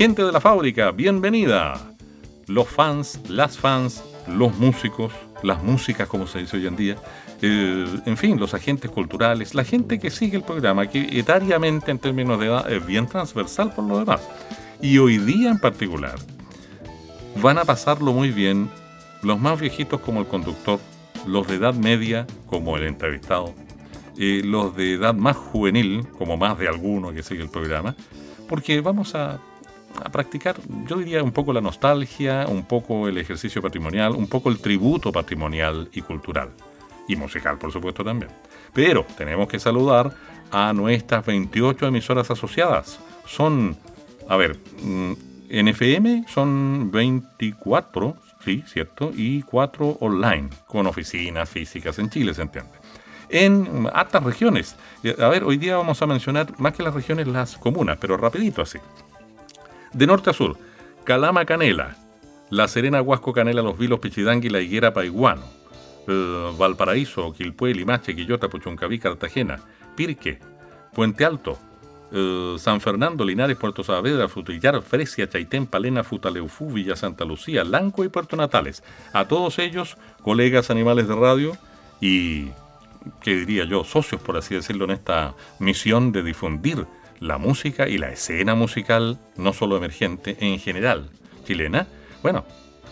Gente de la fábrica, bienvenida. Los fans, las fans, los músicos, las músicas como se dice hoy en día, eh, en fin, los agentes culturales, la gente que sigue el programa, que etariamente en términos de edad es bien transversal por lo demás. Y hoy día en particular, van a pasarlo muy bien los más viejitos como el conductor, los de edad media como el entrevistado, eh, los de edad más juvenil como más de alguno que sigue el programa, porque vamos a a practicar, yo diría, un poco la nostalgia, un poco el ejercicio patrimonial, un poco el tributo patrimonial y cultural. Y musical, por supuesto, también. Pero tenemos que saludar a nuestras 28 emisoras asociadas. Son, a ver, mm, en FM son 24, sí, cierto, y 4 online, con oficinas físicas en Chile, se entiende. En altas regiones. A ver, hoy día vamos a mencionar más que las regiones, las comunas, pero rapidito así. De norte a sur, Calama Canela, La Serena Huasco Canela Los Vilos Pichidangui La Higuera Paiguano, eh, Valparaíso, Quilpué, Limache, Quillota, Puchuncaví, Cartagena, Pirque, Puente Alto, eh, San Fernando, Linares, Puerto Saavedra, Frutillar, Fresia, Chaitén, Palena, Futaleufú, Villa Santa Lucía, Lanco y Puerto Natales. A todos ellos, colegas animales de radio y, ¿qué diría yo?, socios, por así decirlo, en esta misión de difundir la música y la escena musical, no solo emergente, en general, chilena, bueno,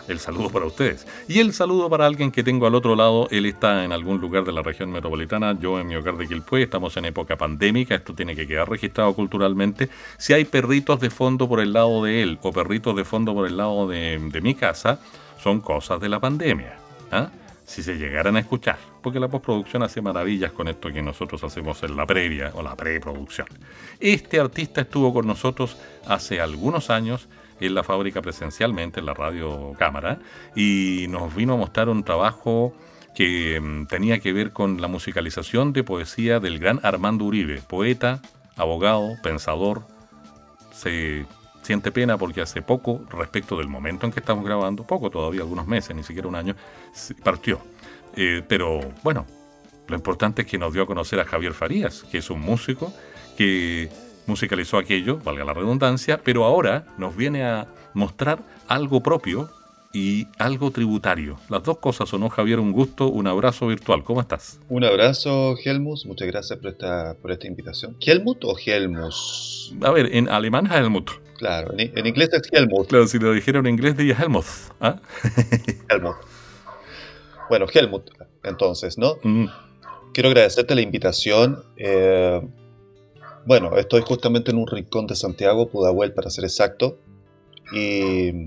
el saludo para ustedes. Y el saludo para alguien que tengo al otro lado. Él está en algún lugar de la región metropolitana, yo en mi hogar de Quilpué. Estamos en época pandémica, esto tiene que quedar registrado culturalmente. Si hay perritos de fondo por el lado de él o perritos de fondo por el lado de, mi casa, son cosas de la pandemia. ¿ah? si se llegaran a escuchar, porque la postproducción hace maravillas con esto que nosotros hacemos en la previa o la preproducción. Este artista estuvo con nosotros hace algunos años en la fábrica presencialmente, en la radio cámara, y nos vino a mostrar un trabajo que mm, tenía que ver con la musicalización de poesía del gran Armando Uribe, poeta, abogado, pensador. Se siente pena porque hace poco, respecto del momento en que estamos grabando, poco todavía, algunos meses, ni siquiera un año, partió. Eh, pero bueno, lo importante es que nos dio a conocer a Javier Farías, que es un músico que musicalizó aquello, valga la redundancia, pero ahora nos viene a mostrar algo propio y algo tributario. Las dos cosas, ¿o no, Javier? Un gusto, un abrazo virtual. ¿Cómo estás? Un abrazo, Helmus. Muchas gracias por esta, por esta invitación. ¿Helmut o Helmus? A ver, en alemán Helmut. Claro, en, inglés es Helmut. Claro, si lo dijera en inglés diría Helmut. ¿ah? Helmut. Bueno, Helmut, entonces, ¿no? Mm. Quiero agradecerte la invitación. Eh, bueno, estoy justamente en un rincón de Santiago, Pudahuel para ser exacto, y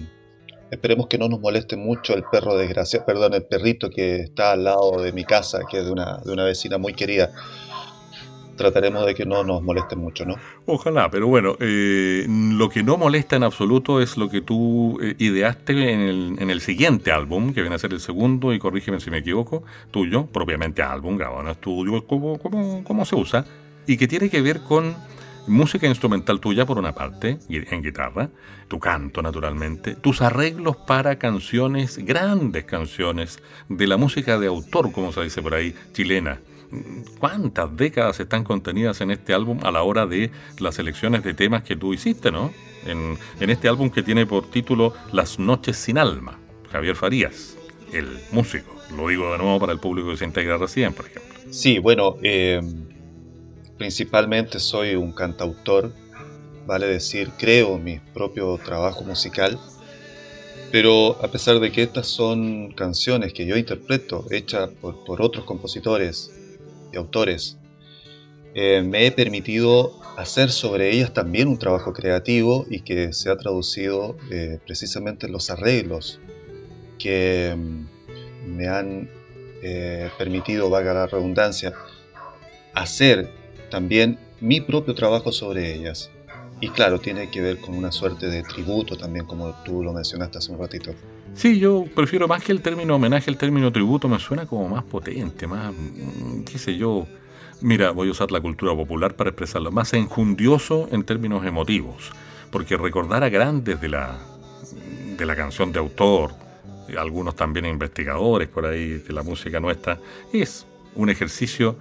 esperemos que no nos moleste mucho el perro desgraciado, perdón, el perrito que está al lado de mi casa, que es de una, de una vecina muy querida trataremos de que no nos moleste mucho, ¿no? Ojalá, pero bueno, eh, lo que no molesta en absoluto es lo que tú eh, ideaste en el, siguiente álbum, que viene a ser el segundo, y corrígeme si me equivoco, tuyo, propiamente álbum, grabado en estudio, como, como, se usa, y que tiene que ver con música instrumental tuya por una parte, en guitarra, tu canto naturalmente, tus arreglos para canciones, grandes canciones de la música de autor, como se dice por ahí, chilena cuántas décadas están contenidas en este álbum a la hora de las selecciones de temas que tú hiciste, ¿no? En, este álbum que tiene por título Las noches sin alma, Javier Farías, el músico. Lo digo de nuevo para el público que se integra recién, por ejemplo. Sí, bueno, eh, principalmente soy un cantautor, vale decir, creo mi propio trabajo musical, pero a pesar de que estas son canciones que yo interpreto, hechas por, por otros compositores, de autores, eh, me he permitido hacer sobre ellas también un trabajo creativo y que se ha traducido eh, precisamente en los arreglos que mm, me han eh, permitido, valga la redundancia, hacer también mi propio trabajo sobre ellas. y claro, tiene que ver con una suerte de tributo también, como tú lo mencionaste hace un ratito. Sí, yo prefiero más que el término homenaje, el término tributo me suena como más potente, más, mm, qué sé yo. Mira, voy a usar la cultura popular para expresarlo, más enjundioso en términos emotivos, porque recordar a grandes de la, de la canción de autor, algunos también investigadores por ahí de la música nuestra, es un ejercicio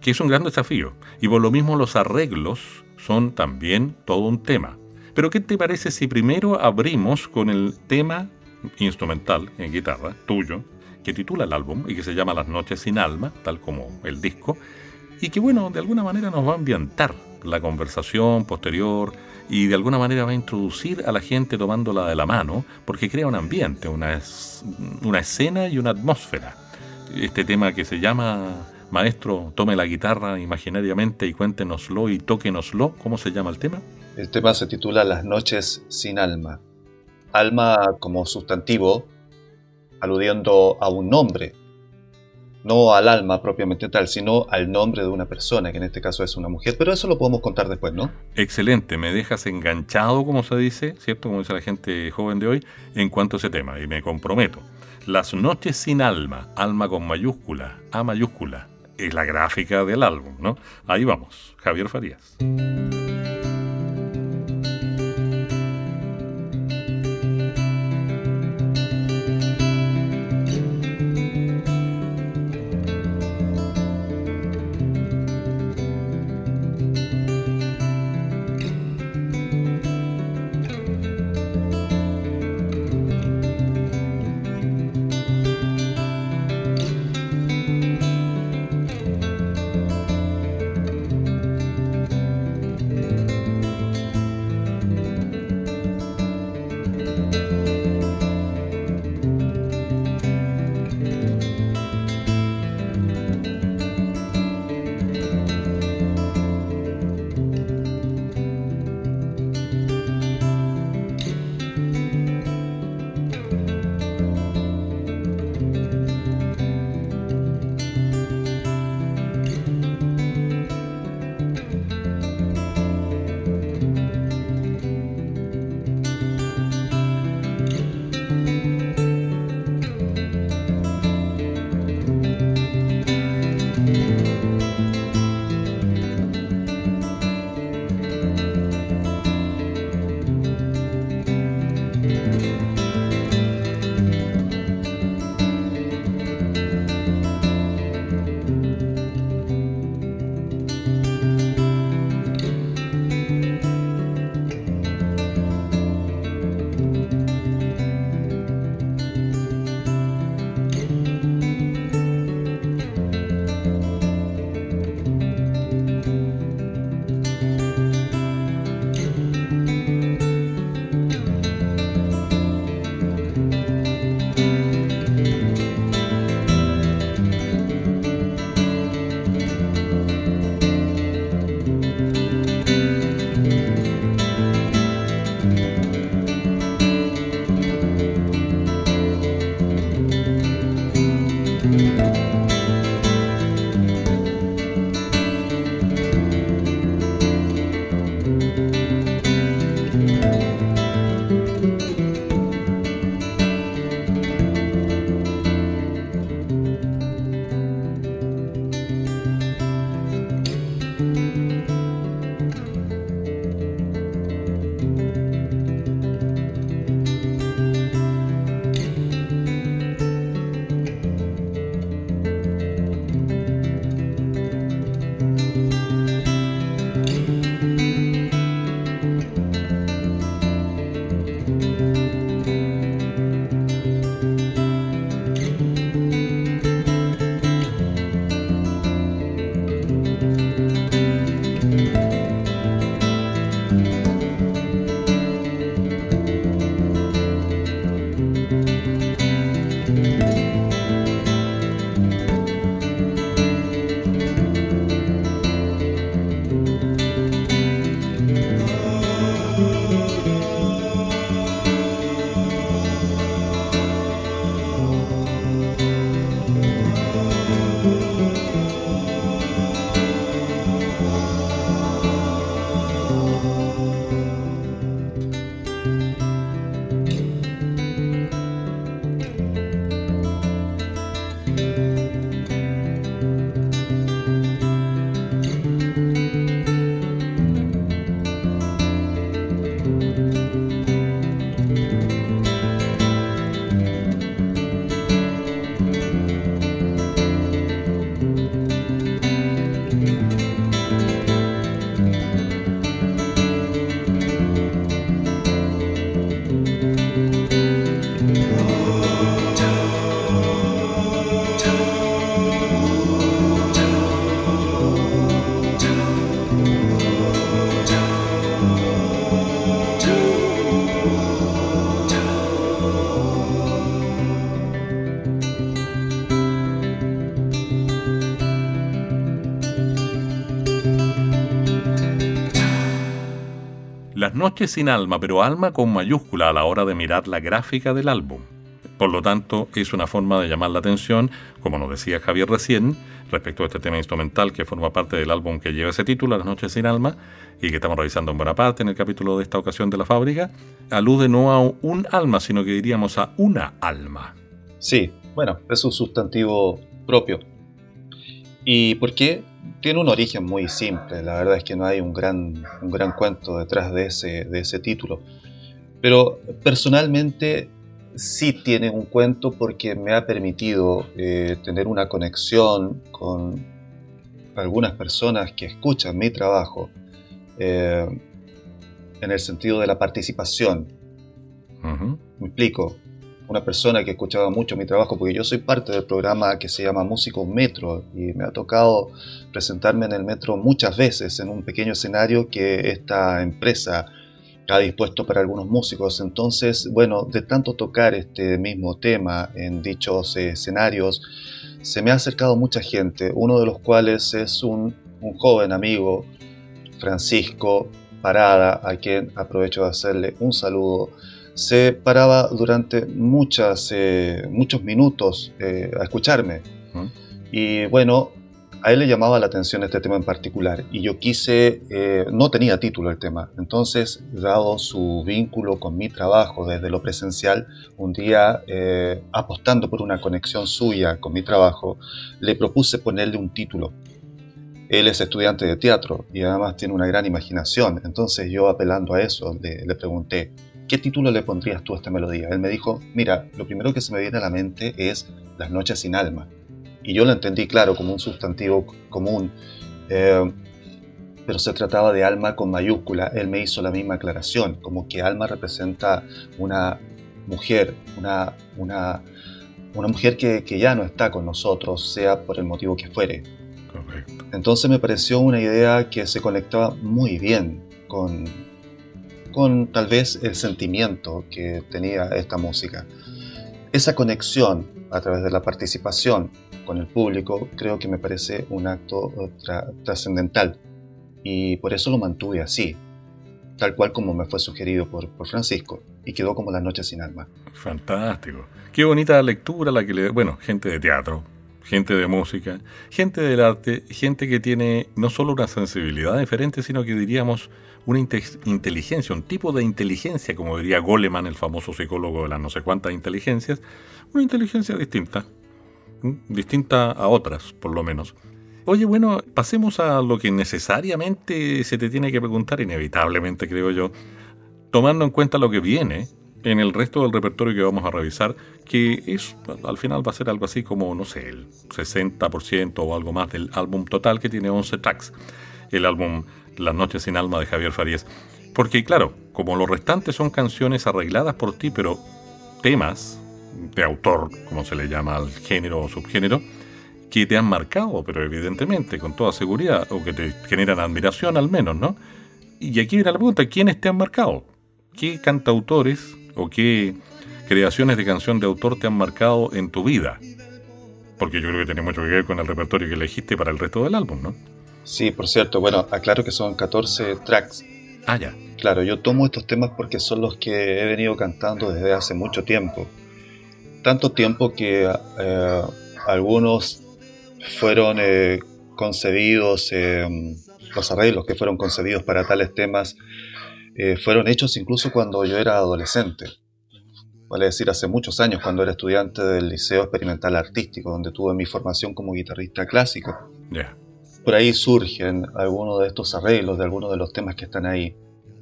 que es un gran desafío. Y por lo mismo los arreglos son también todo un tema. Pero ¿qué te parece si primero abrimos con el tema instrumental en guitarra, tuyo, que titula el álbum y que se llama Las noches sin alma, tal como el disco, y que bueno, de alguna manera nos va a ambientar la conversación posterior y de alguna manera va a introducir a la gente tomándola de la mano, porque crea un ambiente, una, una escena y una atmósfera. Este tema que se llama Maestro, tome la guitarra imaginariamente y cuéntenoslo y tóquenoslo. ¿Cómo se llama el tema? El tema se titula Las noches sin alma. Alma como sustantivo, aludiendo a un nombre, no al alma propiamente tal, sino al nombre de una persona, que en este caso es una mujer, pero eso lo podemos contar después, ¿no? Excelente, me dejas enganchado, como se dice, ¿cierto? Como dice la gente joven de hoy, en cuanto a ese tema, y me comprometo. Las noches sin alma, alma con mayúscula, A mayúscula, es la gráfica del álbum, ¿no? Ahí vamos, Javier Farías. Las noches sin alma, pero alma con mayúscula a la hora de mirar la gráfica del álbum. Por lo tanto, es una forma de llamar la atención, como nos decía Javier recién, respecto a este tema instrumental que forma parte del álbum que lleva ese título, Las noches sin alma, y que estamos revisando en buena parte en el capítulo de esta ocasión de la fábrica, alude no a un alma, sino que diríamos a una alma. Sí, bueno, es un sustantivo propio. ¿Y por qué? Tiene un origen muy simple, la verdad es que no hay un gran, un gran cuento detrás de ese, de ese título. Pero personalmente sí tiene un cuento porque me ha permitido eh, tener una conexión con algunas personas que escuchan mi trabajo eh, en el sentido de la participación. Me explico. Una persona que escuchaba mucho mi trabajo, porque yo soy parte del programa que se llama Músico Metro y me ha tocado presentarme en el metro muchas veces en un pequeño escenario que esta empresa ha dispuesto para algunos músicos. Entonces, bueno, de tanto tocar este mismo tema en dichos escenarios, se me ha acercado mucha gente, uno de los cuales es un, joven amigo, Francisco Parada, a quien aprovecho de hacerle un saludo. Se paraba durante muchas, eh, muchos minutos eh, a escucharme. Y bueno, a él le llamaba la atención este tema en particular y yo quise, eh, no tenía título el tema, entonces, dado su vínculo con mi trabajo desde lo presencial, un día, eh, apostando por una conexión suya con mi trabajo, le propuse ponerle un título. Él es estudiante de teatro y además tiene una gran imaginación, entonces yo apelando a eso le, le pregunté, ¿qué título le pondrías tú a esta melodía? Él me dijo, mira, lo primero que se me viene a la mente es Las noches sin alma y yo lo entendí, claro, como un sustantivo común, eh, pero se trataba de alma con mayúscula. Él me hizo la misma aclaración, como que alma representa una mujer, una, una, una mujer que, que, ya no está con nosotros, sea por el motivo que fuere. Correcto. Entonces me pareció una idea que se conectaba muy bien con, con tal vez el sentimiento que tenía esta música. Esa conexión a través de la participación con el público, creo que me parece un acto trascendental. Y por eso lo mantuve así, tal cual como me fue sugerido por, por Francisco, y quedó como La Noche sin Alma. Fantástico. Qué bonita lectura la que le... Bueno, gente de teatro, gente de música, gente del arte, gente que tiene no solo una sensibilidad diferente, sino que diríamos una inteligencia, un tipo de inteligencia, como diría Goleman, el famoso psicólogo de las no sé cuántas inteligencias, una inteligencia distinta, distinta a otras, por lo menos. Oye, bueno, pasemos a lo que necesariamente se te tiene que preguntar, inevitablemente creo yo, tomando en cuenta lo que viene en el resto del repertorio que vamos a revisar, que es al final va a ser algo así como, no sé, el 60% o algo más del álbum total que tiene 11 tracks, el álbum Las noches sin alma de Javier Farías. Porque claro, como los restantes son canciones arregladas por ti, pero temas de autor, como se le llama al género o subgénero, que te han marcado, pero evidentemente, con toda seguridad, o que te generan admiración al menos, ¿no? Y aquí viene la pregunta, ¿quiénes te han marcado? ¿Qué cantautores o qué creaciones de canción de autor te han marcado en tu vida? Porque yo creo que tiene mucho que ver con el repertorio que elegiste para el resto del álbum, ¿no? Sí, por cierto, bueno, aclaro que son 14 tracks. Ah, ya. Claro, yo tomo estos temas porque son los que he venido cantando desde hace mucho tiempo tanto tiempo que eh, algunos fueron eh, concebidos, eh, los arreglos que fueron concebidos para tales temas fueron hechos incluso cuando yo era adolescente. Vale decir, hace muchos años, cuando era estudiante del Liceo Experimental Artístico, donde tuve mi formación como guitarrista clásico. Por ahí surgen algunos de estos arreglos de algunos de los temas que están ahí.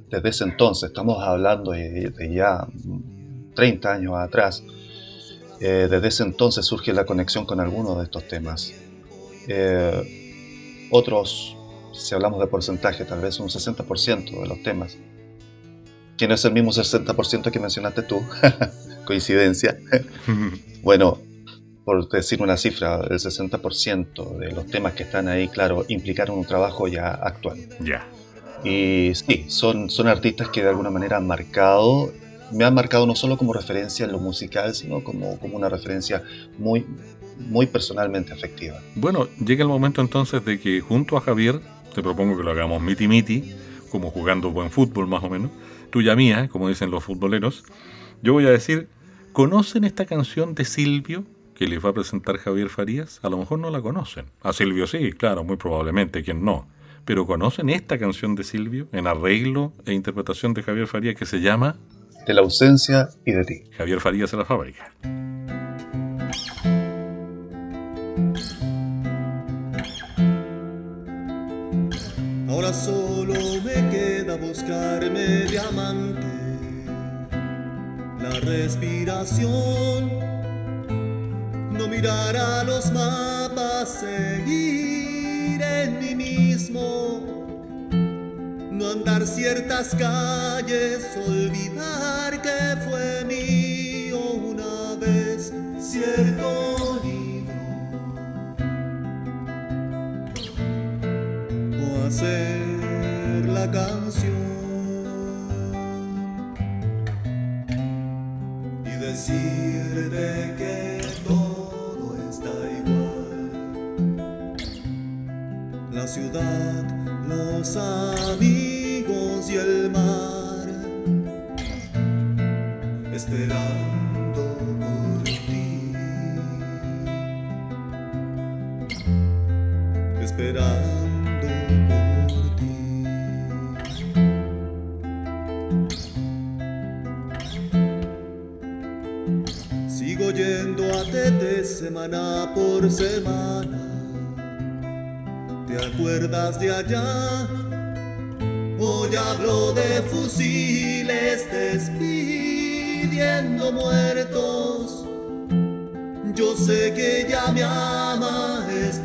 Desde ese entonces, estamos hablando de ya 30 años atrás, eh, desde ese entonces surge la conexión con algunos de estos temas. Eh, otros, si hablamos de porcentaje, tal vez un 60% de los temas. Que no es el mismo 60% que mencionaste tú, coincidencia. bueno, por decir una cifra, el 60% de los temas que están ahí, claro, implicaron un trabajo ya actual. Ya. Y sí, son, son artistas que de alguna manera han marcado me han marcado no solo como referencia en lo musical, sino como, como una referencia muy, muy personalmente afectiva. Bueno, llega el momento entonces de que junto a Javier, te propongo que lo hagamos miti miti, como jugando buen fútbol más o menos, tuya mía, como dicen los futboleros, yo voy a decir, ¿conocen esta canción de Silvio que les va a presentar Javier Farías? A lo mejor no la conocen. A Silvio sí, claro, muy probablemente, quien no. Pero ¿conocen esta canción de Silvio en arreglo e interpretación de Javier Farías que se llama De la ausencia y de ti. Javier Farías en la fábrica. Ahora solo me queda buscarme diamante, la respiración, no mirar a los mapas, seguir en mí mismo, no andar ciertas calles, olvidar que fue mío una vez cierto libro. o hacer la canción y decirte que La ciudad, los amigos y el mar, esperando por ti. esperando por ti. Sigo yendo a Tete semana por semana. ¿Te acuerdas de allá? Hoy hablo de fusiles despidiendo muertos. Yo sé que ella me ama, es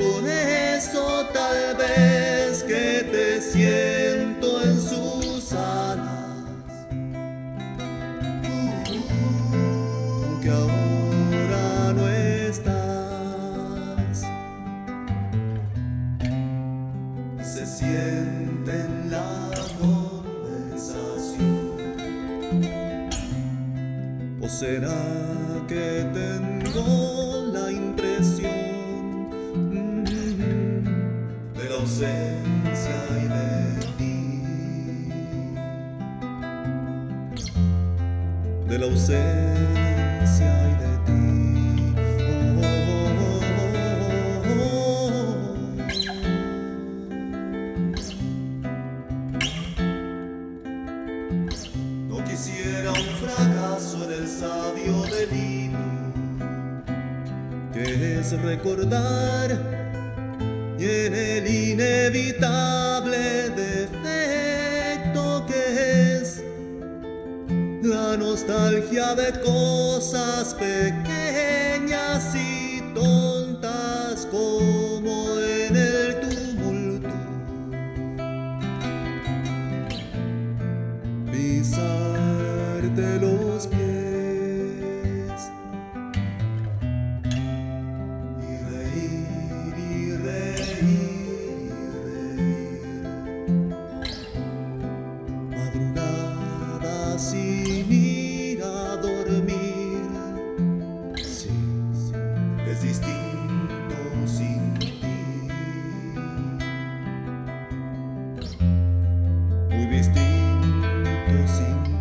muy distinto sin ti.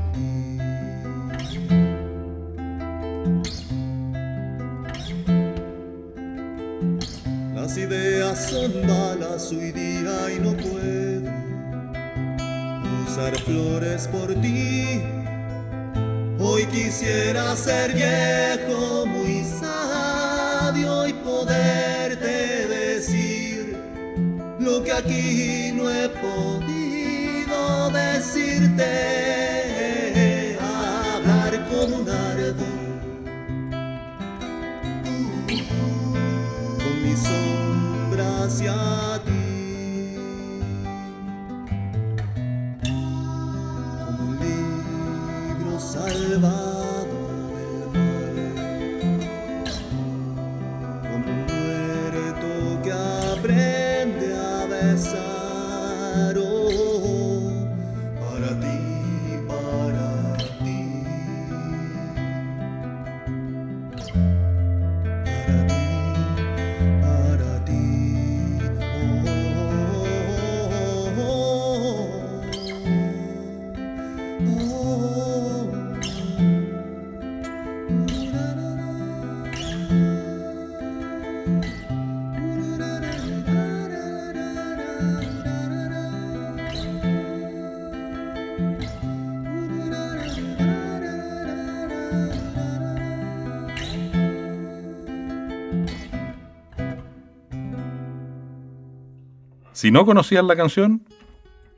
Las ideas son balas hoy día y no puedo usar flores por ti. Hoy quisiera ser viejo, muy sabio y poderte decir lo que aquí no he podido decirte, Si no conocían la canción,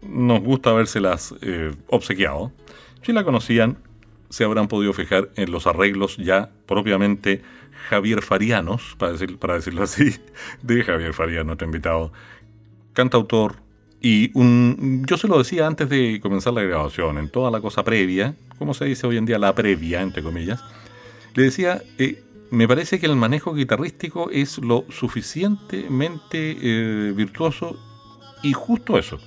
nos gusta habérselas eh, obsequiado. Si la conocían, se habrán podido fijar en los arreglos ya propiamente Javier Farianos, para, decir, para decirlo así, de Javier Fariano, te invitado, cantautor, y un, yo se lo decía antes de comenzar la grabación, en toda la cosa previa, como se dice hoy en día, la previa, entre comillas, le decía, eh, me parece que el manejo guitarrístico es lo suficientemente eh, virtuoso y justo eso,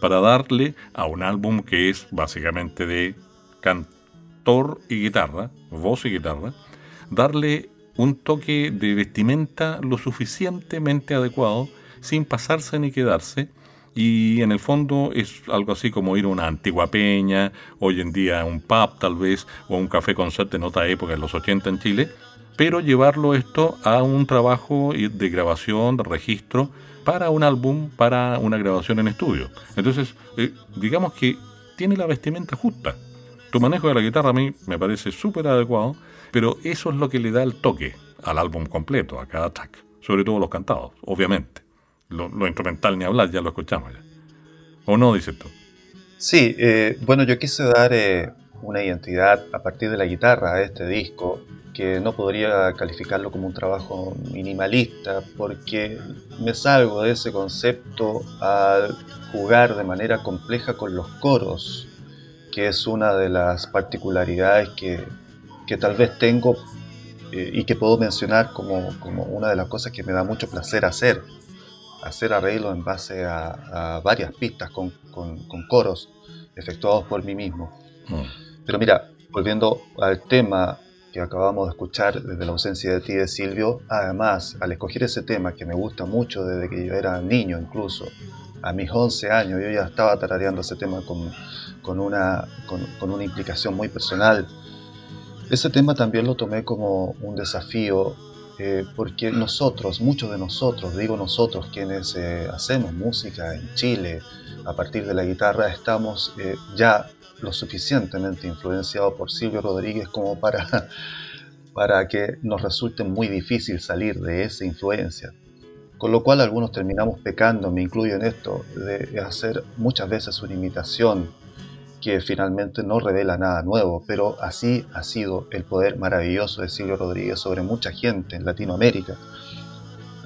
para darle a un álbum que es básicamente de cantor y guitarra, voz y guitarra, darle un toque de vestimenta lo suficientemente adecuado sin pasarse ni quedarse. Y en el fondo es algo así como ir a una antigua peña, hoy en día un pub tal vez, o un café concert en otra época, en los 80 en Chile, pero llevarlo esto a un trabajo de grabación, de registro, para un álbum, para una grabación en estudio. Entonces, eh, digamos que tiene la vestimenta justa. Tu manejo de la guitarra a mí me parece súper adecuado pero eso es lo que le da el toque al álbum completo, a cada track. Sobre todo los cantados, obviamente. Lo, instrumental ni hablar, ya lo escuchamos ya. ¿O no, dices tú? Sí, eh, bueno, yo quise dar eh, una identidad a partir de la guitarra a este disco, que no podría calificarlo como un trabajo minimalista, porque me salgo de ese concepto al jugar de manera compleja con los coros, que es una de las particularidades que que tal vez tengo eh, y que puedo mencionar como, como, una de las cosas que me da mucho placer hacer. Hacer arreglos en base a, varias pistas con, con, coros efectuados por mí mismo. Mm. Pero mira, volviendo al tema que acabamos de escuchar desde la ausencia de ti de Silvio, además, al escoger ese tema que me gusta mucho desde que yo era niño incluso, a mis 11 años yo ya estaba tarareando ese tema con, con una, con, con una implicación muy personal. Ese tema también lo tomé como un desafío eh, porque nosotros, muchos de nosotros, digo nosotros quienes eh, hacemos música en Chile a partir de la guitarra, estamos eh, ya lo suficientemente influenciados por Silvio Rodríguez como para, para que nos resulte muy difícil salir de esa influencia. Con lo cual algunos terminamos pecando, me incluyo en esto, de hacer muchas veces una imitación que finalmente no revela nada nuevo, pero así ha sido el poder maravilloso de Silvio Rodríguez sobre mucha gente en Latinoamérica,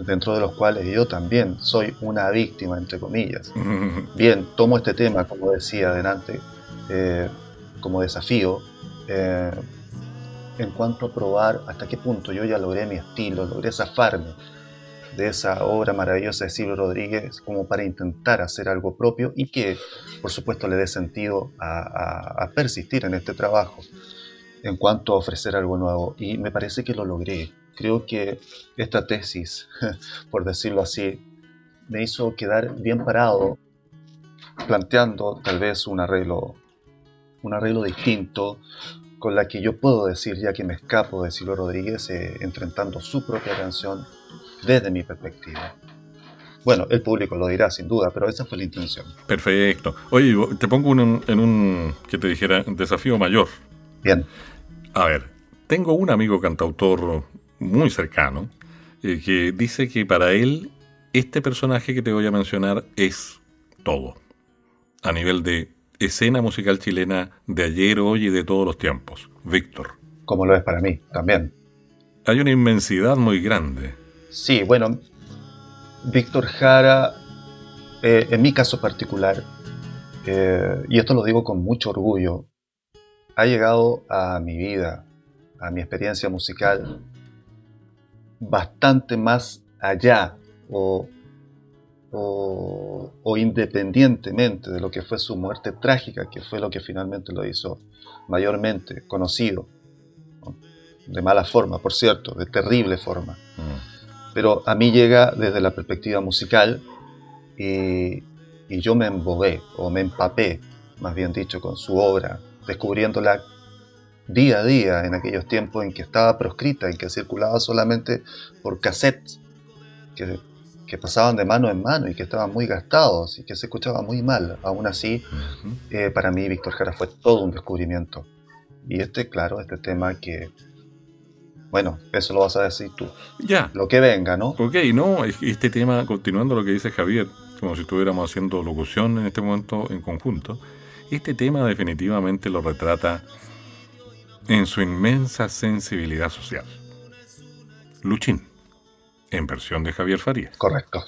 dentro de los cuales yo también soy una víctima, entre comillas. Bien, tomo este tema, como decía adelante, eh, como desafío, eh, en cuanto a probar hasta qué punto yo ya logré mi estilo, logré zafarme de esa obra maravillosa de Silvio Rodríguez como para intentar hacer algo propio y que por supuesto le dé sentido a, persistir en este trabajo en cuanto a ofrecer algo nuevo y me parece que lo logré. Creo que esta tesis, por decirlo así, me hizo quedar bien parado planteando tal vez un arreglo, un arreglo distinto con la que yo puedo decir, ya que me escapo de Silvio Rodríguez, eh, enfrentando su propia canción desde mi perspectiva. Bueno, el público lo dirá sin duda, pero esa fue la intención. Perfecto. Oye, te pongo en un, que te dijera, desafío mayor. Bien. A ver, tengo un amigo cantautor muy cercano eh, que dice que para él este personaje que te voy a mencionar es todo. A nivel de escena musical chilena de ayer, hoy y de todos los tiempos. Víctor. Como lo es para mí, también. Hay una inmensidad muy grande. Sí, bueno, Víctor Jara, eh, en mi caso particular, eh, y esto lo digo con mucho orgullo, ha llegado a mi vida, a mi experiencia musical, bastante más allá o, o, independientemente de lo que fue su muerte trágica, que fue lo que finalmente lo hizo mayormente conocido, de mala forma, por cierto, de terrible forma. Mm pero a mí llega desde la perspectiva musical y, yo me embogué o me empapé, más bien dicho, con su obra, descubriéndola día a día en aquellos tiempos en que estaba proscrita, en que circulaba solamente por cassettes que, pasaban de mano en mano y que estaban muy gastados y que se escuchaban muy mal. Aún así, eh, para mí Víctor Jara fue todo un descubrimiento. Y este, claro, este tema que bueno, eso lo vas a decir tú. Ya. Lo que venga, ¿no? Ok, no, este tema, continuando lo que dice Javier, como si estuviéramos haciendo locución en este momento en conjunto, este tema definitivamente lo retrata en su inmensa sensibilidad social. Luchín, en versión de Javier Farías. Correcto.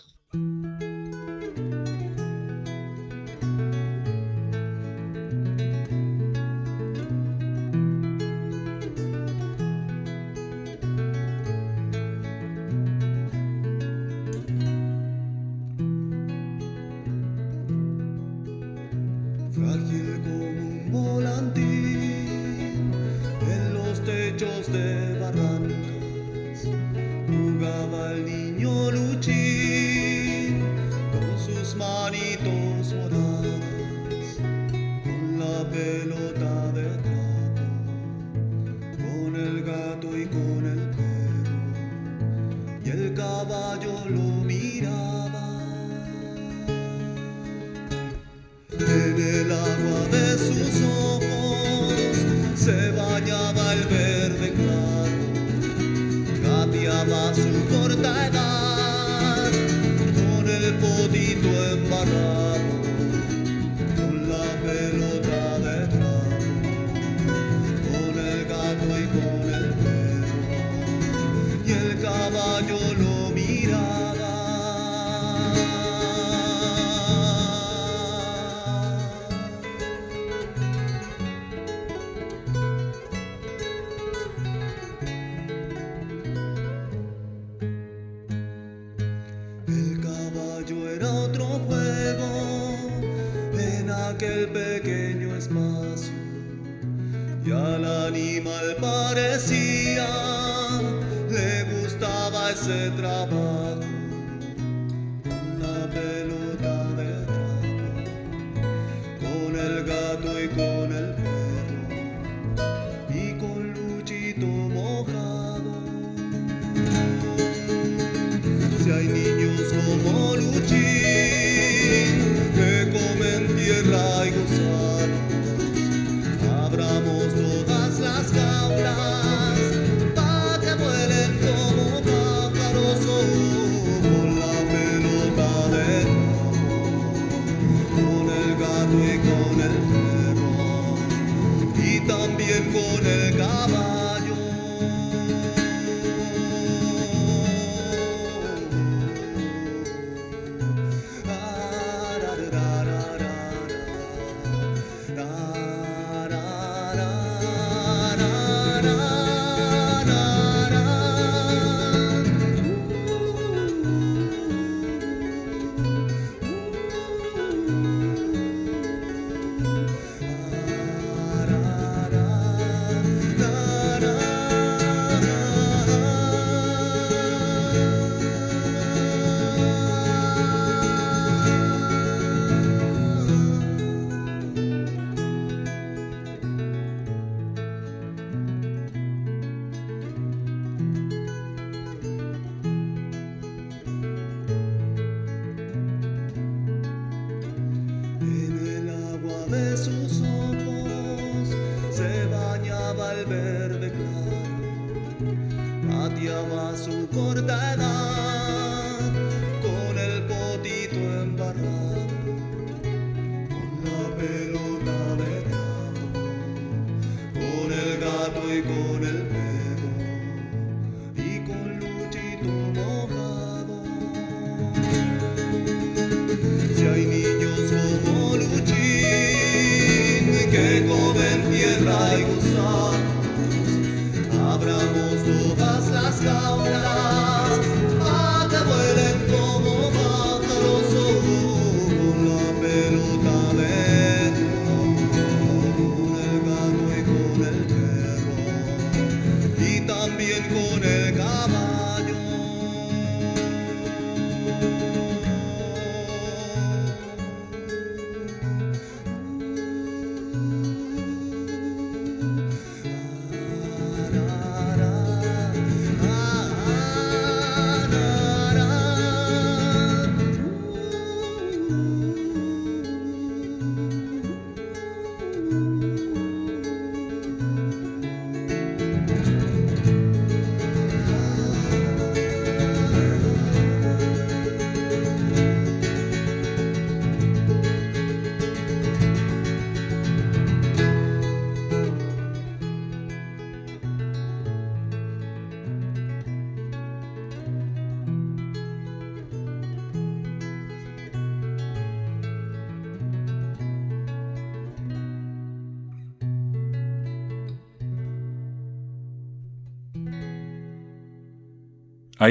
que come en tierra y gozar.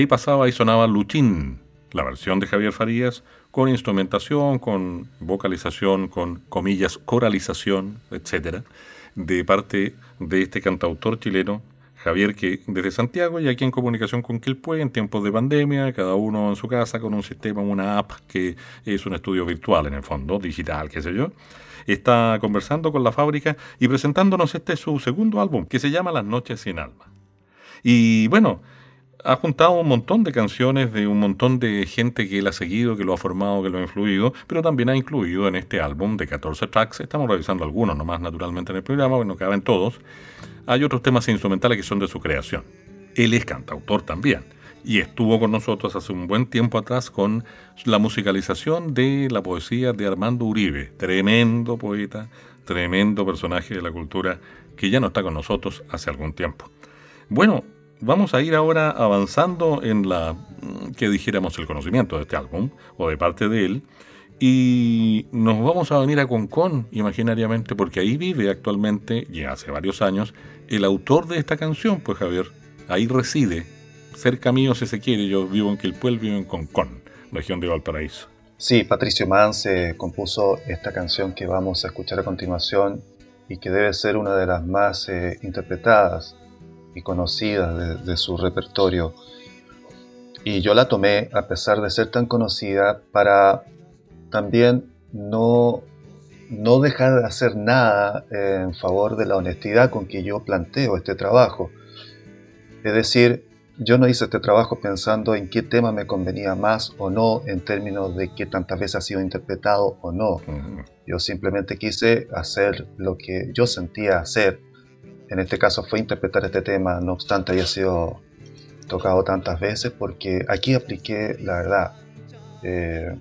Ahí pasaba y sonaba Luchín, la versión de Javier Farías, con instrumentación, con vocalización, con comillas, coralización, etcétera, de parte de este cantautor chileno, Javier, que desde Santiago y aquí en comunicación con Quilpue, en tiempos de pandemia, cada uno en su casa con un sistema, una app que es un estudio virtual en el fondo, digital, qué sé yo, está conversando con la fábrica y presentándonos este su segundo álbum, que se llama Las Noches sin Alma. Y bueno, ha juntado un montón de canciones de un montón de gente que él ha seguido, que lo ha formado, que lo ha influido, pero también ha incluido en este álbum de 14 tracks, estamos revisando algunos nomás naturalmente en el programa, bueno, caben todos, hay otros temas instrumentales que son de su creación. Él es cantautor también y estuvo con nosotros hace un buen tiempo atrás con la musicalización de la poesía de Armando Uribe, tremendo poeta, tremendo personaje de la cultura que ya no está con nosotros hace algún tiempo. Bueno, vamos a ir ahora avanzando en la que dijéramos el conocimiento de este álbum o de parte de él y nos vamos a venir a Concón imaginariamente porque ahí vive actualmente ya hace varios años el autor de esta canción pues Javier ahí reside cerca mío si se quiere yo vivo en Quilpuel vivo en Concón región de Valparaíso. Sí, Patricio Mance compuso esta canción que vamos a escuchar a continuación y que debe ser una de las más eh, interpretadas y conocida de, su repertorio. Y yo la tomé, a pesar de ser tan conocida, para también no, no dejar de hacer nada en favor de la honestidad con que yo planteo este trabajo. Es decir, yo no hice este trabajo pensando en qué tema me convenía más o no en términos de qué tantas veces ha sido interpretado o no. Yo simplemente quise hacer lo que yo sentía hacer en este caso fue interpretar este tema, no obstante haya sido tocado tantas veces, porque aquí apliqué, la verdad, eh,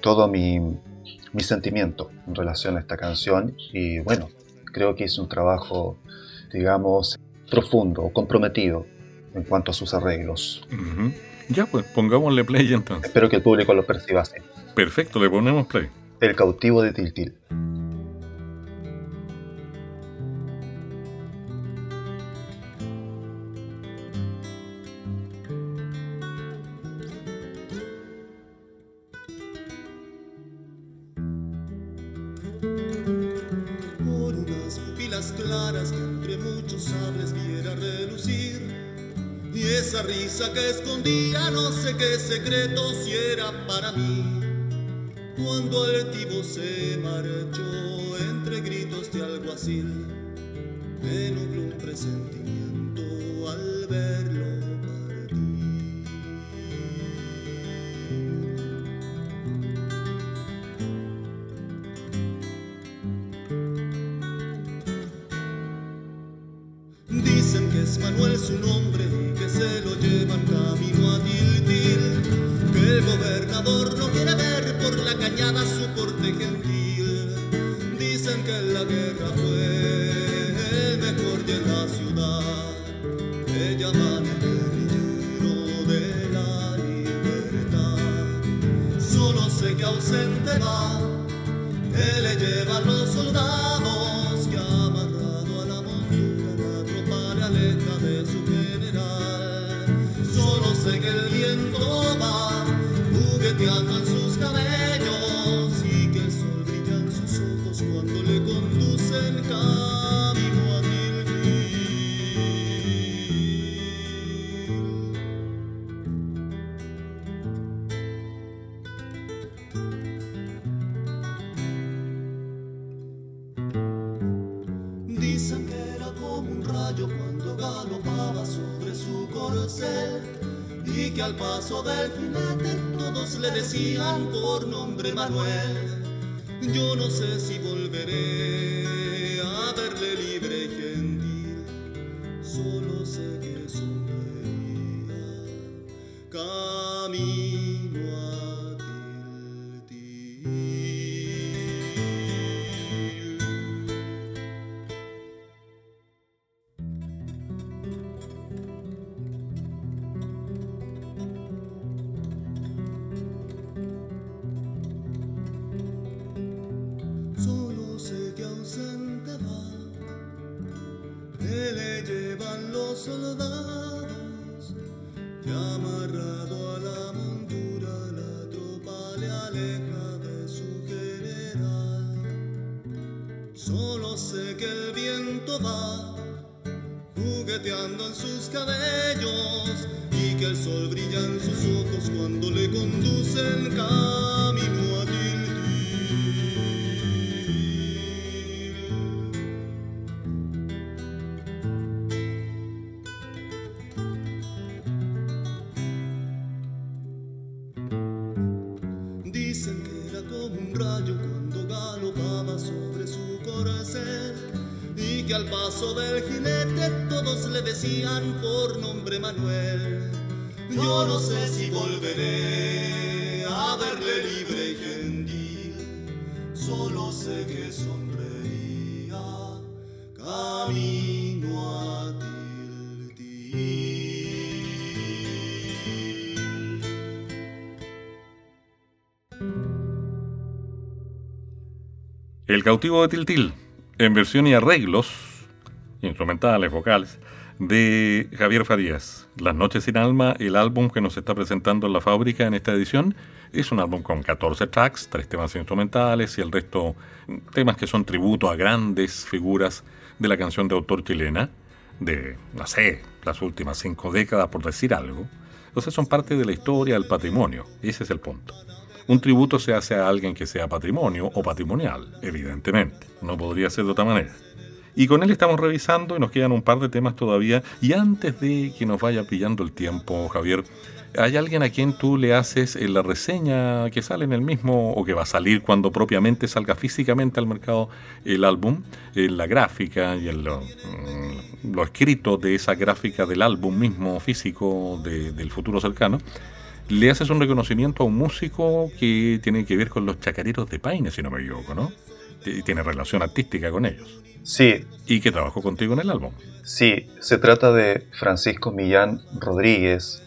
todo mi, mi sentimiento en relación a esta canción y bueno, creo que hice un trabajo, digamos, profundo, comprometido en cuanto a sus arreglos. Ya, pues pongámosle play entonces. Espero que el público lo perciba así. Perfecto, le ponemos play. El cautivo de Tiltil. Secreto si era para mí. Cuando el tipo se marchó entre gritos de alguacil, me nubló un galopaba sobre su corcel y que al paso del jinete todos le decían por nombre Manuel. Yo no sé si volveré a verle verle libre y gentil, solo sé que sonreía camino a Tiltil. El cautivo de Tiltil, en versión y arreglos, instrumentales, vocales, de Javier Farías. Las Noches sin Alma, el álbum que nos está presentando en la fábrica en esta edición, es un álbum con 14 tracks, tres temas instrumentales y el resto temas que son tributo a grandes figuras de la canción de autor chilena, de, no sé, las últimas cinco décadas, por decir algo. Entonces son parte de la historia, del patrimonio. Ese es el punto. Un tributo se hace a alguien que sea patrimonio o patrimonial, evidentemente. No podría ser de otra manera. Y con él estamos revisando y nos quedan un par de temas todavía. Y antes de que nos vaya pillando el tiempo, Javier, ¿hay alguien a quien tú le haces en la reseña que sale en el mismo o que va a salir cuando propiamente salga físicamente al mercado el álbum, en la gráfica y en lo, mm, lo escrito de esa gráfica del álbum mismo físico de- del futuro cercano? le haces un reconocimiento a un músico que tiene que ver con los chacareros de Paine, si no me equivoco, ¿no? Y tiene relación artística con ellos. Sí, Y que trabajó contigo en el álbum. sí, se trata de Francisco Millán Rodríguez,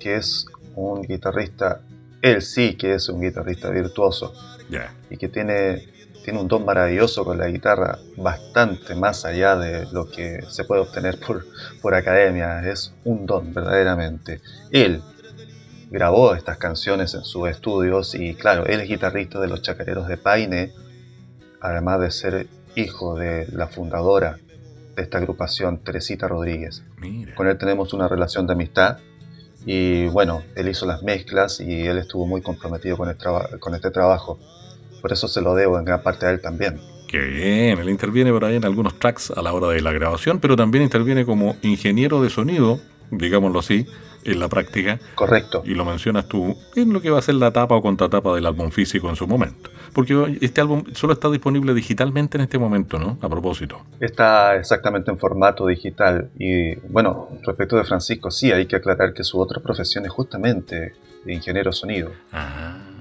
que es un guitarrista, él sí que es un guitarrista virtuoso Ya. y que tiene, tiene un don maravilloso con la guitarra, bastante más allá de lo que se puede obtener por, por academia. Es un don, verdaderamente. Él grabó estas canciones en sus estudios y claro, él es guitarrista de los Chacareros de Paine, además de ser hijo de la fundadora de esta agrupación, Teresita Rodríguez. Mira. Con él tenemos una relación de amistad y bueno, él hizo las mezclas y él estuvo muy comprometido con, el con este trabajo. Por eso se lo debo en gran parte a él también. Qué bien. Él interviene por ahí en algunos tracks a la hora de la grabación, pero también interviene como ingeniero de sonido, digámoslo así, en la práctica. Correcto. Y lo mencionas tú en lo que va a ser la tapa o contratapa del álbum físico en su momento. Porque este álbum solo está disponible digitalmente en este momento, ¿no? A propósito. Está exactamente en formato digital. Y bueno, respecto de Francisco, sí, hay que aclarar que su otra profesión es justamente de ingeniero sonido. Ah.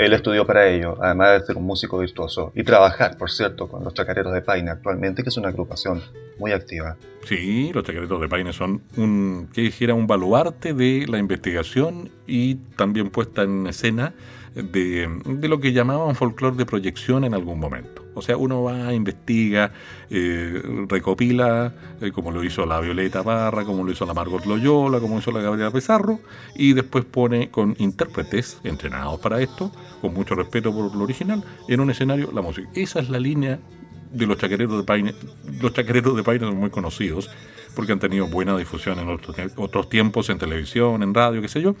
Él estudió para ello, además de ser un músico virtuoso. Y trabajar, por cierto, con los Chacareros de Paine actualmente, que es una agrupación muy activa. Sí, los secretos de Paine son un, que dijera, un baluarte de la investigación y también puesta en escena de, lo que llamaban folclore de proyección en algún momento. O sea, uno va, investiga, eh, recopila, eh, como lo hizo la Violeta Parra, como lo hizo la Margot Loyola, como lo hizo la Gabriela Pizarro, y después pone con intérpretes entrenados para esto, con mucho respeto por lo original, en un escenario la música. Esa es la línea de los chacareros de Paine. Los chacareros de Paine son muy conocidos porque han tenido buena difusión en otros, otros tiempos, en televisión, en radio, qué sé yo.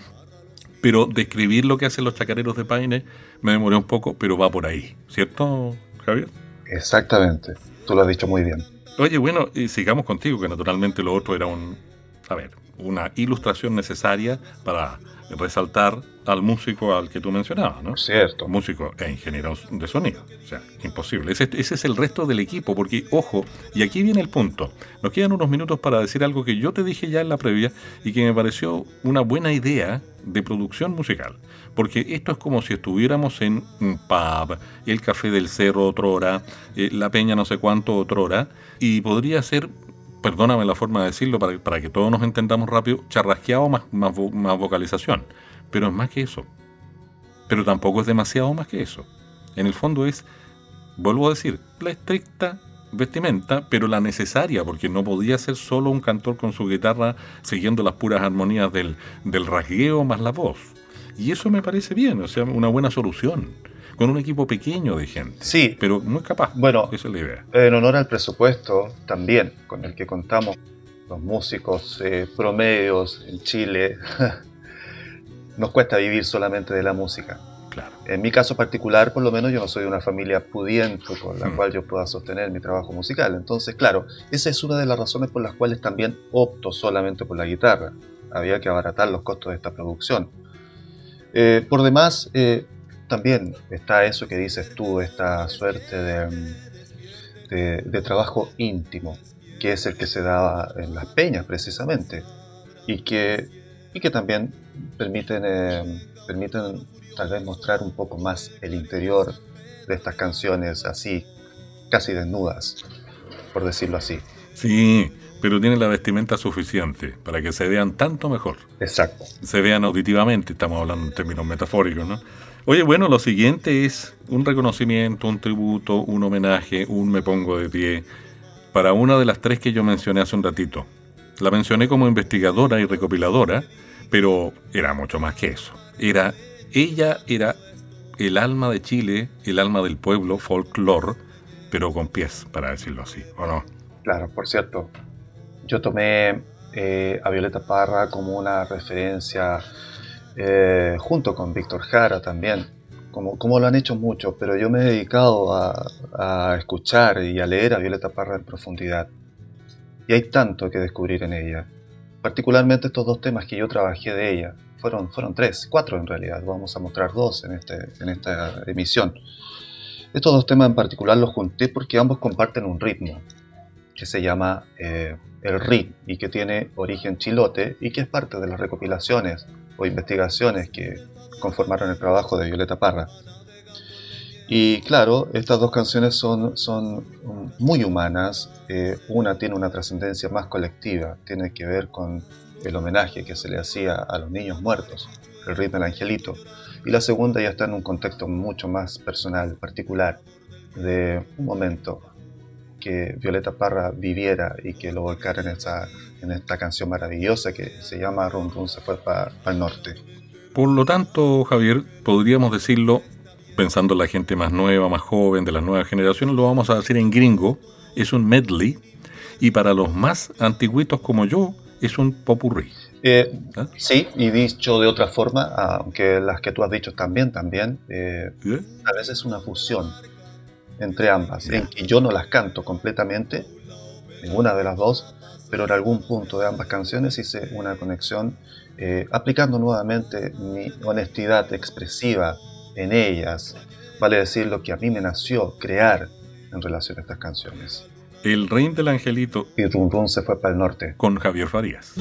Pero describir lo que hacen los chacareros de Paine me demoré un poco, pero va por ahí, ¿cierto, Javier? Exactamente. Tú lo has dicho muy bien. Oye, bueno, y sigamos contigo, que naturalmente lo otro era un, a ver, una ilustración necesaria para resaltar al músico al que tú mencionabas, ¿no? Cierto. músico e ingeniero de sonido. O sea, imposible. Ese, ese es el resto del equipo, porque, ojo, y aquí viene el punto. Nos quedan unos minutos para decir algo que yo te dije ya en la previa y que me pareció una buena idea de producción musical. Porque esto es como si estuviéramos en un pub, el Café del Cerro otrora, eh, la Peña no sé cuánto otrora, y podría ser perdóname la forma de decirlo para, para que todos nos entendamos rápido, charrasqueado más, más, más vocalización. Pero es más que eso. Pero tampoco es demasiado más que eso. En el fondo es, vuelvo a decir, la estricta vestimenta, pero la necesaria, porque no podía ser solo un cantor con su guitarra siguiendo las puras armonías del, del rasgueo más la voz. Y eso me parece bien, o sea, una buena solución. Con un equipo pequeño de gente. Sí. Pero muy capaz. Bueno, esa es la idea. En honor al presupuesto también con el que contamos los músicos eh, promedios en Chile, nos cuesta vivir solamente de la música. Claro. En mi caso particular, por lo menos, yo no soy de una familia pudiente con la Hmm. cual yo pueda sostener mi trabajo musical. Entonces, claro, esa es una de las razones por las cuales también opto solamente por la guitarra. Había que abaratar los costos de esta producción. Eh, por demás, eh, también está eso que dices tú, esta suerte de, de- de trabajo íntimo, que es el que se da en las peñas precisamente, y que, y que también permiten, eh, permiten tal vez mostrar un poco más el interior de estas canciones así, casi desnudas, por decirlo así. Sí, pero tiene la vestimenta suficiente para que se vean tanto mejor. Exacto. Se vean auditivamente, estamos hablando en términos metafóricos, ¿no? Oye, bueno, lo siguiente es un reconocimiento, un tributo, un homenaje, un me pongo de pie para una de las tres que yo mencioné hace un ratito. La mencioné como investigadora y recopiladora, pero era mucho más que eso. Era, ella era el alma de Chile, el alma del pueblo, folklore, pero con pies, para decirlo así, ¿o no? Claro, por cierto, yo tomé eh, a Violeta Parra como una referencia eh, junto con Víctor Jara también, como, como lo han hecho muchos, pero yo me he dedicado a, a escuchar y a leer a Violeta Parra en profundidad. Y hay tanto que descubrir en ella. Particularmente estos dos temas que yo trabajé de ella. Fueron, fueron tres, cuatro en realidad. Vamos a mostrar dos en, este, en esta emisión. Estos dos temas en particular los junté porque ambos comparten un ritmo que se llama eh, el RIT y que tiene origen chilote y que es parte de las recopilaciones investigaciones que conformaron el trabajo de Violeta Parra. Y claro, estas dos canciones son, son muy humanas. Eh, una tiene una trascendencia más colectiva, tiene que ver con el homenaje que se le hacía a los niños muertos, el ritmo del angelito. Y la segunda ya está en un contexto mucho más personal, particular, de un momento que Violeta Parra viviera y que lo volcara en, esa, en esta canción maravillosa que se llama Run Run se fue para el norte. Por lo tanto, Javier, podríamos decirlo, pensando en la gente más nueva, más joven, de las nuevas generaciones, lo vamos a decir en gringo, es un medley, y para los más antiguitos como yo, es un popurrí. Eh, ¿Ah? Sí, y dicho de otra forma, aunque las que tú has dicho también, también, eh, ¿Eh? a veces es una fusión entre ambas, en que yo no las canto completamente, ninguna de las dos, pero en algún punto de ambas canciones hice una conexión eh, aplicando nuevamente mi honestidad expresiva en ellas, vale decir lo que a mí me nació crear en relación a estas canciones. El Reino del Angelito Y Run Run se fue para el norte. con Javier Farías.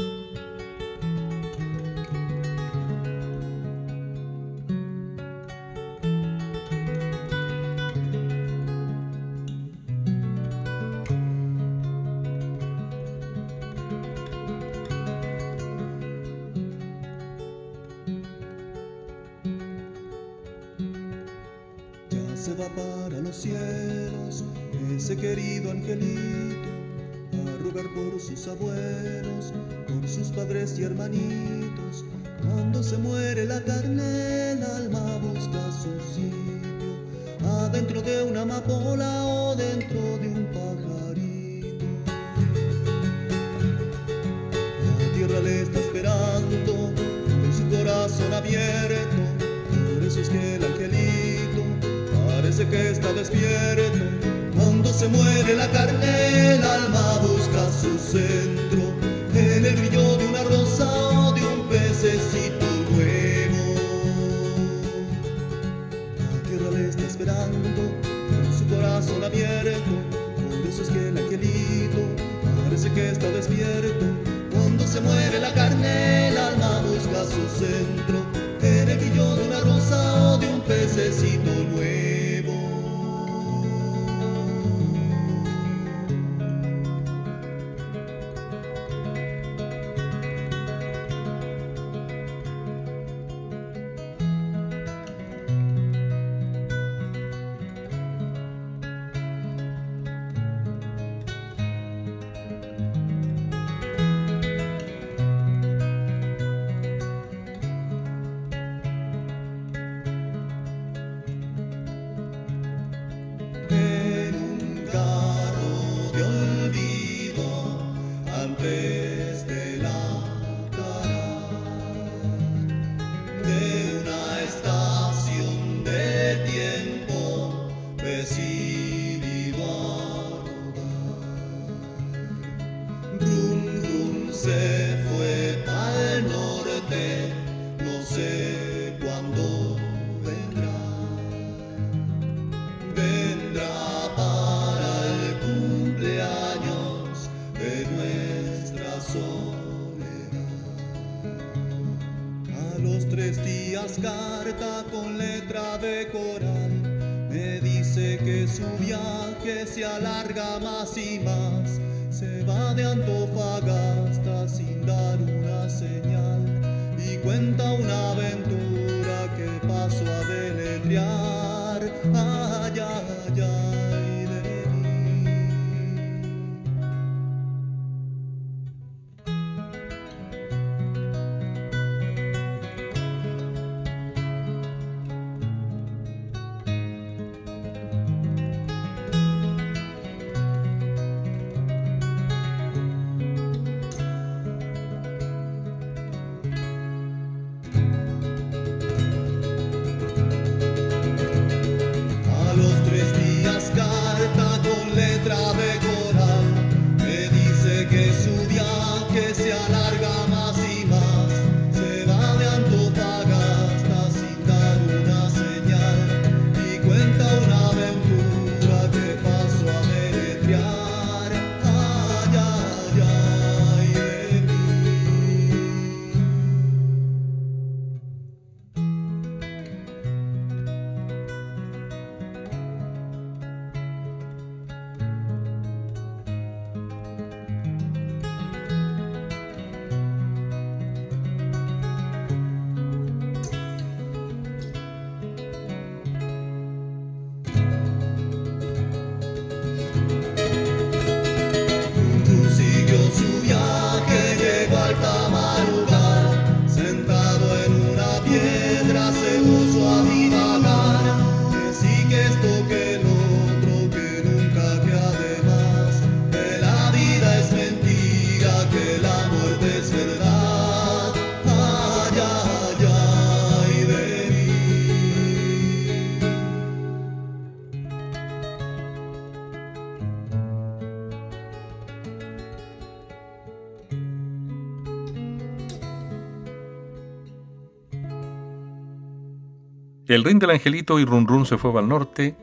El Rin del Angelito y Run Run se fue el norte,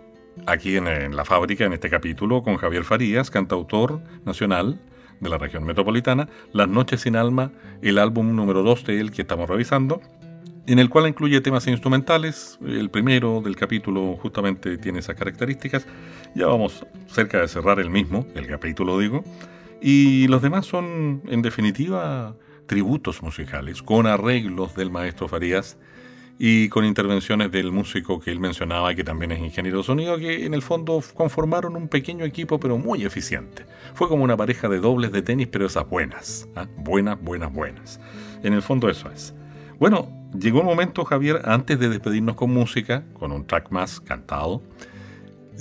aquí en, en la fábrica, en este capítulo, con Javier Farías, cantautor nacional de la región metropolitana, Las Noches sin Alma, el álbum número 2 de él que estamos revisando, en el cual incluye temas instrumentales. El primero del capítulo justamente tiene esas características. Ya vamos cerca de cerrar el mismo, el capítulo digo. Y los demás son, en definitiva, tributos musicales, con arreglos del maestro Farías y con intervenciones del músico que él mencionaba, que también es ingeniero de sonido, que en el fondo conformaron un pequeño equipo, pero muy eficiente. Fue como una pareja de dobles de tenis, pero esas buenas, ¿ah? buenas, buenas, buenas. En el fondo eso es. Bueno, llegó un momento, Javier, antes de despedirnos con música, con un track más cantado,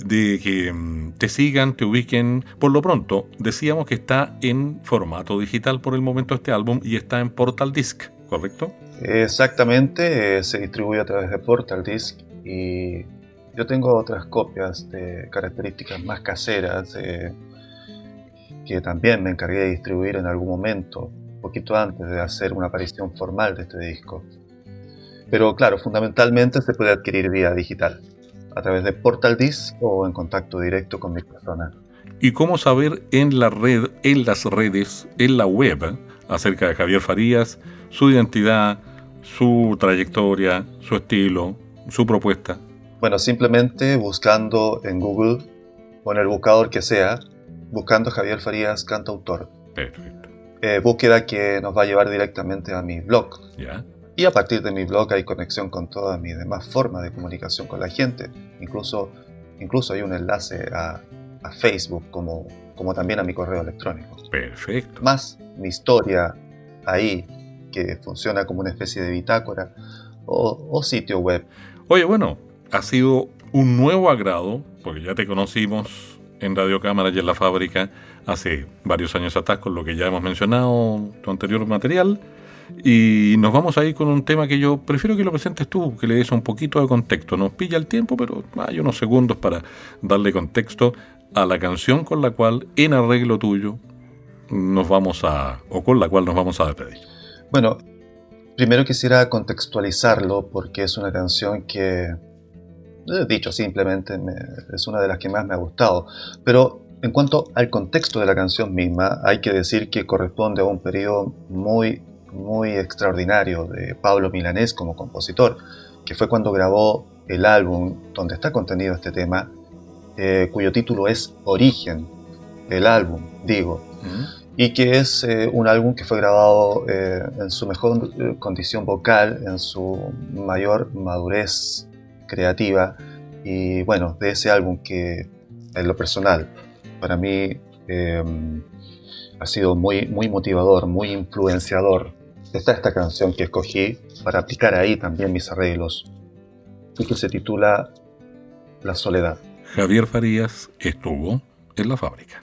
de que mm, te sigan, te ubiquen. Por lo pronto, decíamos que está en formato digital por el momento este álbum y está en Portal Disc, ¿correcto? Exactamente, eh, se distribuye a través de Portal Disc y yo tengo otras copias de características más caseras eh, que también me encargué de distribuir en algún momento, poquito antes de hacer una aparición formal de este disco. Pero claro, fundamentalmente se puede adquirir vía digital, a través de Portal Disc o en contacto directo con mi persona. ¿Y cómo saber en la red, en las redes, en la web, acerca de Javier Farías, su identidad, su trayectoria, su estilo, su propuesta? Bueno, simplemente buscando en Google o en el buscador que sea, buscando Javier Farías cantautor. Perfecto. Eh, búsqueda que nos va a llevar directamente a mi blog. ¿Ya? Y a partir de mi blog hay conexión con todas mis demás formas de comunicación con la gente. Incluso, incluso hay un enlace a, a Facebook como, como también a mi correo electrónico. Perfecto. Más mi historia ahí, que funciona como una especie de bitácora o, o sitio web. Oye, bueno, ha sido un nuevo agrado, porque ya te conocimos en Radio Cámara y en la fábrica hace varios años atrás con lo que ya hemos mencionado, tu anterior material. Y nos vamos a ir con un tema que yo prefiero que lo presentes tú, que le des un poquito de contexto. Nos pilla el tiempo, pero hay unos segundos para darle contexto a la canción con la cual, en arreglo tuyo, nos vamos a, o con la cual nos vamos a despedir. Bueno, primero quisiera contextualizarlo porque es una canción que, dicho simplemente, es una de las que más me ha gustado. Pero en cuanto al contexto de la canción misma, hay que decir que corresponde a un periodo muy, muy extraordinario de Pablo Milanés como compositor, que fue cuando grabó el álbum donde está contenido este tema, eh, cuyo título es Origen, el álbum, digo, y que es eh, un álbum que fue grabado eh, en su mejor condición vocal, en su mayor madurez creativa, y bueno, de ese álbum que en lo personal para mí em, ha sido muy, muy motivador, muy influenciador. Está esta canción que escogí para aplicar ahí también mis arreglos y que se titula La Soledad. Javier Farías estuvo en la fábrica.